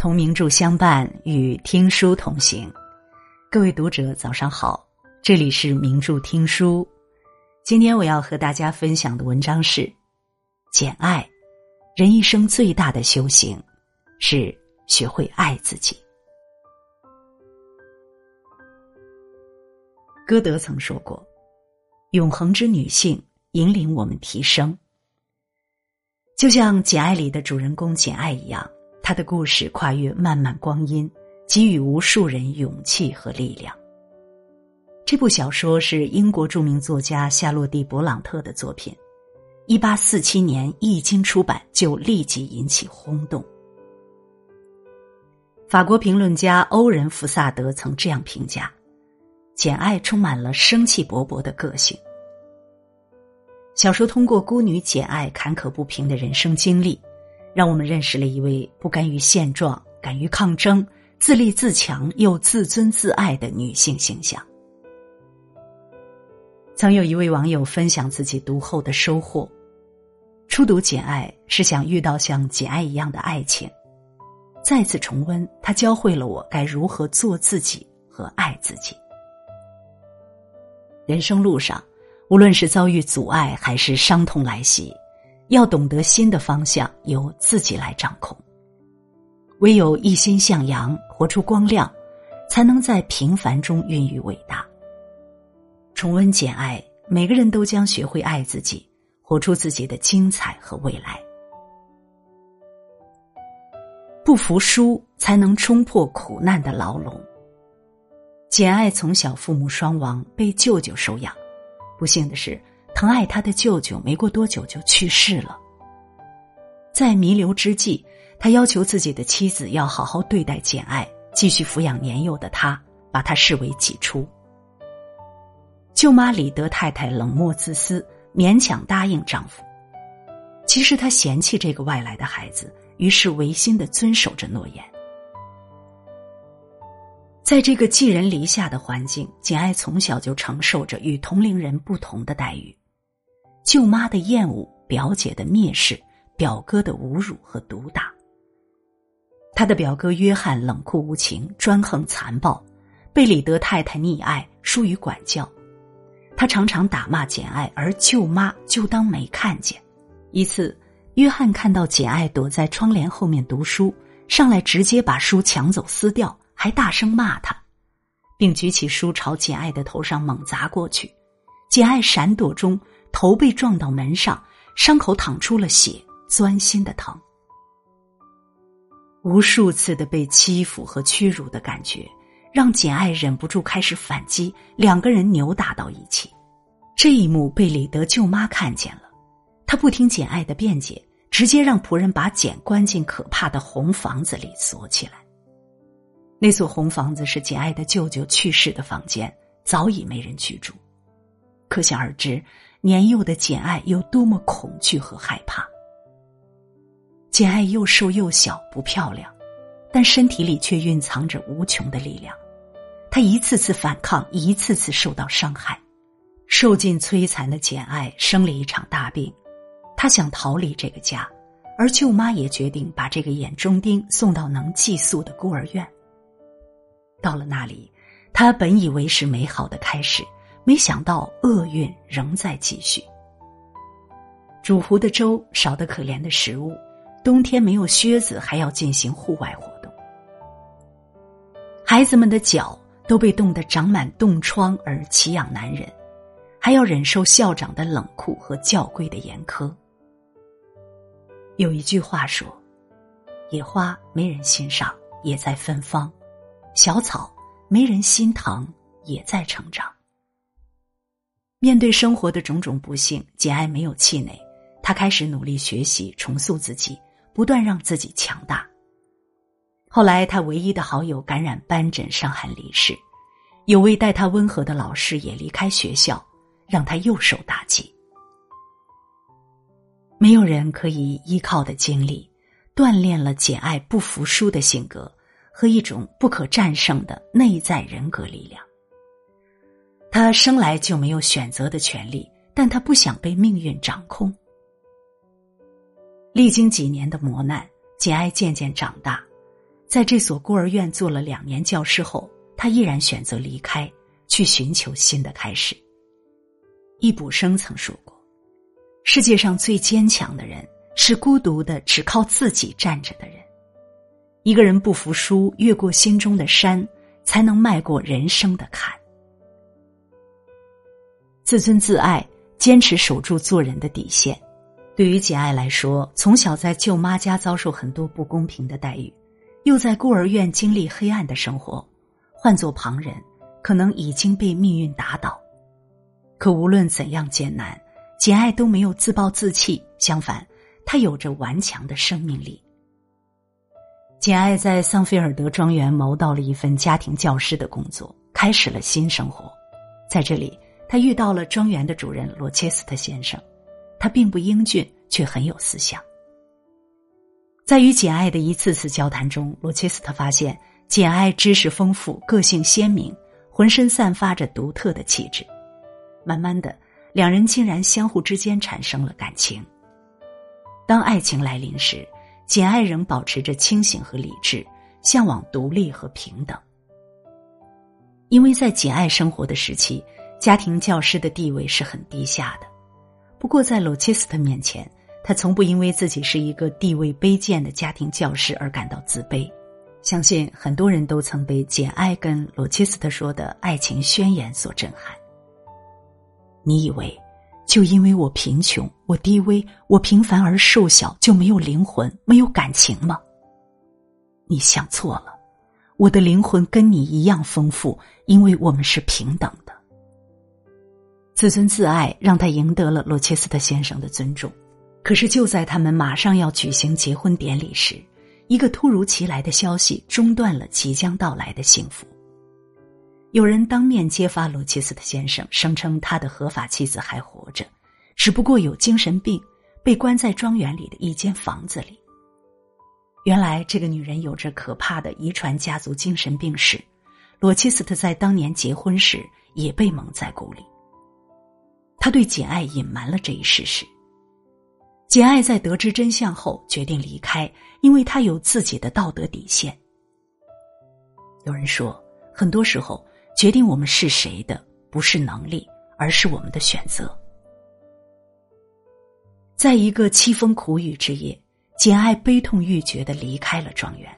同名著相伴，与听书同行。各位读者，早上好，这里是名著听书。今天我要和大家分享的文章是《简爱》。人一生最大的修行，是学会爱自己。歌德曾说过：“永恒之女性引领我们提升。”就像《简爱》里的主人公简爱一样，他的故事跨越漫漫光阴，给予无数人勇气和力量。这部小说是英国著名作家夏洛蒂·勃朗特的作品，一八四七年一经出版就立即引起轰动。法国评论家欧仁·福萨德曾这样评价。简爱充满了生气勃勃的个性。小说通过孤女简爱坎坷不平的人生经历，让我们认识了一位不甘于现状、敢于抗争、自立自强又自尊自爱的女性形象。曾有一位网友分享自己读后的收获：初读简爱是想遇到像简爱一样的爱情；再次重温，他教会了我该如何做自己和爱自己。人生路上，无论是遭遇阻碍还是伤痛来袭，要懂得新的方向由自己来掌控。唯有一心向阳，活出光亮，才能在平凡中孕育伟大。重温简爱，每个人都将学会爱自己，活出自己的精彩和未来。不服输，才能冲破苦难的牢笼。简爱从小父母双亡，被舅舅收养。不幸的是，疼爱他的舅舅没过多久就去世了。在弥留之际，他要求自己的妻子要好好对待简爱，继续抚养年幼的他，把他视为己出。舅妈李德太太冷漠自私，勉强答应丈夫。其实她嫌弃这个外来的孩子，于是违心的遵守着诺言。在这个寄人篱下的环境，简爱从小就承受着与同龄人不同的待遇：舅妈的厌恶、表姐的蔑视、表哥的侮辱和毒打。他的表哥约翰冷酷无情、专横残暴，被李德太太溺爱、疏于管教。他常常打骂简爱，而舅妈就当没看见。一次，约翰看到简爱躲在窗帘后面读书，上来直接把书抢走撕掉。还大声骂他，并举起书朝简爱的头上猛砸过去。简爱闪躲中，头被撞到门上，伤口淌出了血，钻心的疼。无数次的被欺负和屈辱的感觉，让简爱忍不住开始反击，两个人扭打到一起。这一幕被李德舅妈看见了，她不听简爱的辩解，直接让仆人把简关进可怕的红房子里锁起来。那座红房子是简爱的舅舅去世的房间，早已没人居住。可想而知，年幼的简爱有多么恐惧和害怕。简爱又瘦又小，不漂亮，但身体里却蕴藏着无穷的力量。她一次次反抗，一次次受到伤害，受尽摧残的简爱生了一场大病。她想逃离这个家，而舅妈也决定把这个眼中钉送到能寄宿的孤儿院。到了那里，他本以为是美好的开始，没想到厄运仍在继续。煮糊的粥少得可怜的食物，冬天没有靴子，还要进行户外活动。孩子们的脚都被冻得长满冻疮而奇痒难忍，还要忍受校长的冷酷和教规的严苛。有一句话说：“野花没人欣赏，也在芬芳。”小草没人心疼，也在成长。面对生活的种种不幸，简爱没有气馁，她开始努力学习，重塑自己，不断让自己强大。后来，他唯一的好友感染斑疹，伤寒离世；有位待他温和的老师也离开学校，让他又受打击。没有人可以依靠的经历，锻炼了简爱不服输的性格。和一种不可战胜的内在人格力量。他生来就没有选择的权利，但他不想被命运掌控。历经几年的磨难，简爱渐渐长大，在这所孤儿院做了两年教师后，他依然选择离开，去寻求新的开始。易卜生曾说过：“世界上最坚强的人，是孤独的只靠自己站着的人。一个人不服输，越过心中的山，才能迈过人生的坎。自尊自爱，坚持守住做人的底线。对于简爱来说，从小在舅妈家遭受很多不公平的待遇。”又在孤儿院经历黑暗的生活，换做旁人，可能已经被命运打倒。可无论怎样艰难，简爱都没有自暴自弃，相反，她有着顽强的生命力。简爱在桑菲尔德庄园谋到了一份家庭教师的工作，开始了新生活。在这里，他遇到了庄园的主人罗切斯特先生，他并不英俊，却很有思想。在与简爱的一次次交谈中，罗切斯特发现简爱知识丰富、个性鲜明，浑身散发着独特的气质。慢慢的，两人竟然相互之间产生了感情。当爱情来临时，简爱仍保持着清醒和理智，向往独立和平等。因为在简爱生活的时期，家庭教师的地位是很低下的。不过，在罗切斯特面前，他从不因为自己是一个地位卑贱的家庭教师而感到自卑，相信很多人都曾被简爱跟罗切斯特说的爱情宣言所震撼。你以为，就因为我贫穷、我低微、我平凡而瘦小，就没有灵魂、没有感情吗？你想错了，我的灵魂跟你一样丰富，因为我们是平等的。自尊自爱让他赢得了罗切斯特先生的尊重。可是，就在他们马上要举行结婚典礼时，一个突如其来的消息中断了即将到来的幸福。有人当面揭发罗切斯特先生，声称他的合法妻子还活着，只不过有精神病，被关在庄园里的一间房子里。原来，这个女人有着可怕的遗传家族精神病史，罗切斯特在当年结婚时也被蒙在鼓里。他对简爱隐瞒了这一事实。简爱在得知真相后决定离开，因为她有自己的道德底线。有人说，很多时候决定我们是谁的不是能力，而是我们的选择。在一个凄风苦雨之夜，简爱悲痛欲绝的离开了庄园。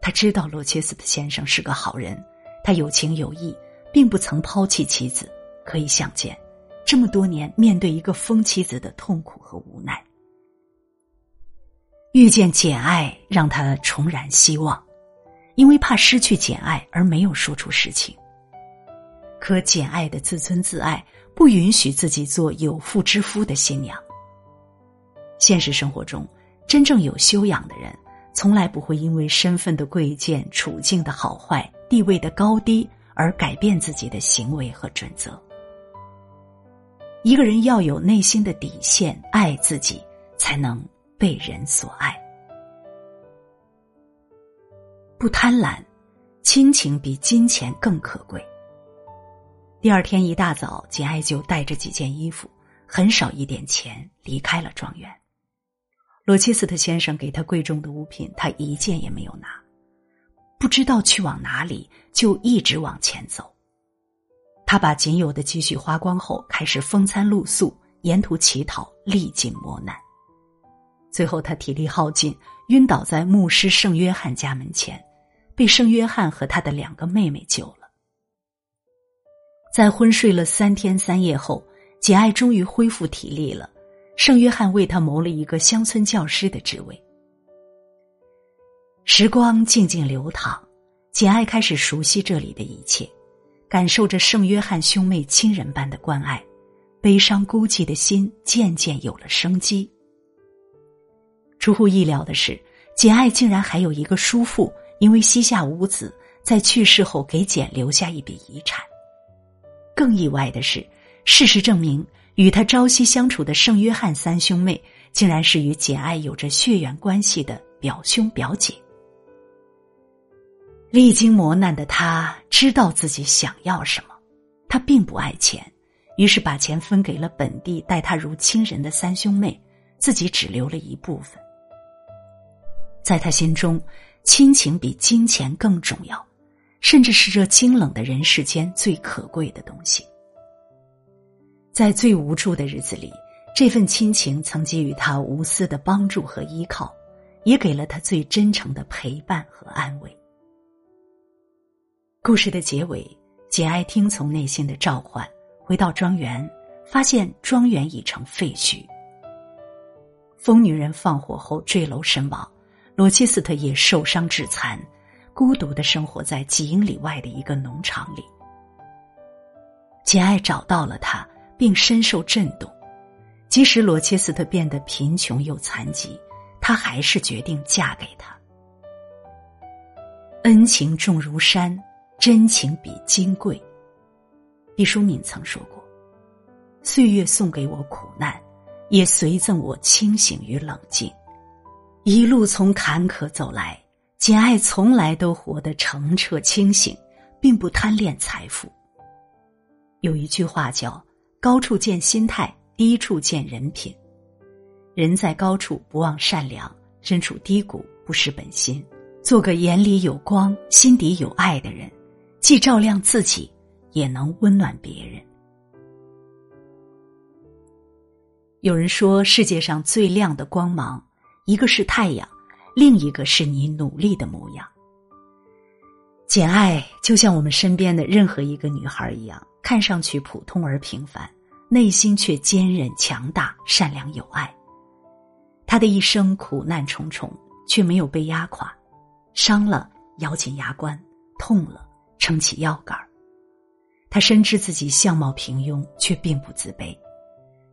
他知道罗切斯特先生是个好人，他有情有义，并不曾抛弃妻子。可以想见，这么多年面对一个疯妻子的痛苦和无奈。遇见简爱，让他重燃希望，因为怕失去简爱而没有说出实情。可简爱的自尊自爱不允许自己做有妇之夫的新娘。现实生活中，真正有修养的人，从来不会因为身份的贵贱、处境的好坏、地位的高低而改变自己的行为和准则。一个人要有内心的底线，爱自己，才能。被人所爱，不贪婪，亲情比金钱更可贵。第二天一大早，简爱就带着几件衣服，很少一点钱，离开了庄园。罗切斯特先生给他贵重的物品，他一件也没有拿，不知道去往哪里，就一直往前走。他把仅有的积蓄花光后，开始风餐露宿，沿途乞讨，历尽磨难。最后，他体力耗尽，晕倒在牧师圣约翰家门前，被圣约翰和他的两个妹妹救了。在昏睡了三天三夜后，简爱终于恢复体力了。圣约翰为他谋了一个乡村教师的职位。时光静静流淌，简爱开始熟悉这里的一切，感受着圣约翰兄妹亲人般的关爱，悲伤孤寂的心渐渐有了生机。出乎意料的是，简爱竟然还有一个叔父，因为膝下无子，在去世后给简留下一笔遗产。更意外的是，事实证明，与他朝夕相处的圣约翰三兄妹，竟然是与简爱有着血缘关系的表兄表姐。历经磨难的他，知道自己想要什么，他并不爱钱，于是把钱分给了本地待他如亲人的三兄妹，自己只留了一部分。在他心中，亲情比金钱更重要，甚至是这清冷的人世间最可贵的东西。在最无助的日子里，这份亲情曾给予他无私的帮助和依靠，也给了他最真诚的陪伴和安慰。故事的结尾，简爱听从内心的召唤，回到庄园，发现庄园已成废墟。疯女人放火后坠楼身亡，罗切斯特也受伤致残，孤独的生活在几英里外的一个农场里。简爱找到了他，并深受震动。即使罗切斯特变得贫穷又残疾，她还是决定嫁给他。恩情重如山。真情比金贵。毕淑敏曾说过：“岁月送给我苦难，也随赠我清醒与冷静。一路从坎坷走来，简爱从来都活得澄澈清醒，并不贪恋财富。有一句话叫‘高处见心态，低处见人品’。人在高处不忘善良，身处低谷不失本心，做个眼里有光、心底有爱的人。”既照亮自己，也能温暖别人。有人说，世界上最亮的光芒，一个是太阳，另一个是你努力的模样。简爱就像我们身边的任何一个女孩一样，看上去普通而平凡，内心却坚韧强大、善良有爱。她的一生苦难重重，却没有被压垮，伤了咬紧牙关，痛了。撑起腰杆儿，他深知自己相貌平庸，却并不自卑。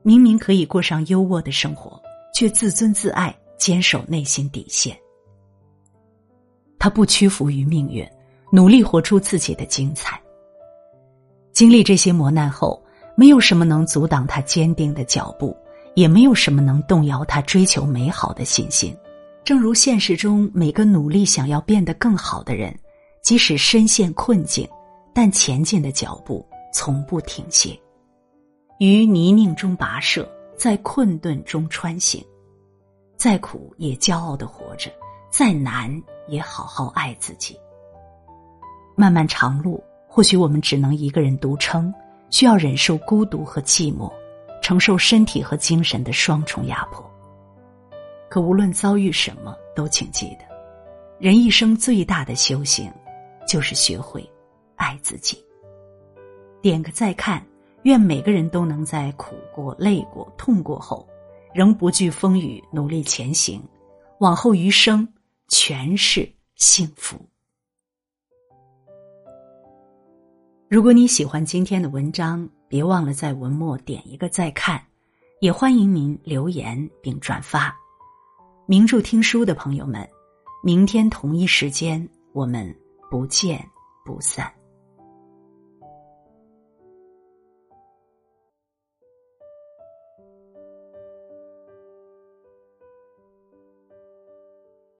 明明可以过上优渥的生活，却自尊自爱，坚守内心底线。他不屈服于命运，努力活出自己的精彩。经历这些磨难后，没有什么能阻挡他坚定的脚步，也没有什么能动摇他追求美好的信心。正如现实中每个努力想要变得更好的人。即使深陷困境，但前进的脚步从不停歇。于泥泞中跋涉，在困顿中穿行，再苦也骄傲的活着，再难也好好爱自己。漫漫长路，或许我们只能一个人独撑，需要忍受孤独和寂寞，承受身体和精神的双重压迫。可无论遭遇什么，都请记得，人一生最大的修行。就是学会爱自己。点个再看，愿每个人都能在苦过、累过、痛过后，仍不惧风雨，努力前行，往后余生全是幸福。如果你喜欢今天的文章，别忘了在文末点一个再看，也欢迎您留言并转发。名著听书的朋友们，明天同一时间我们。不见不散。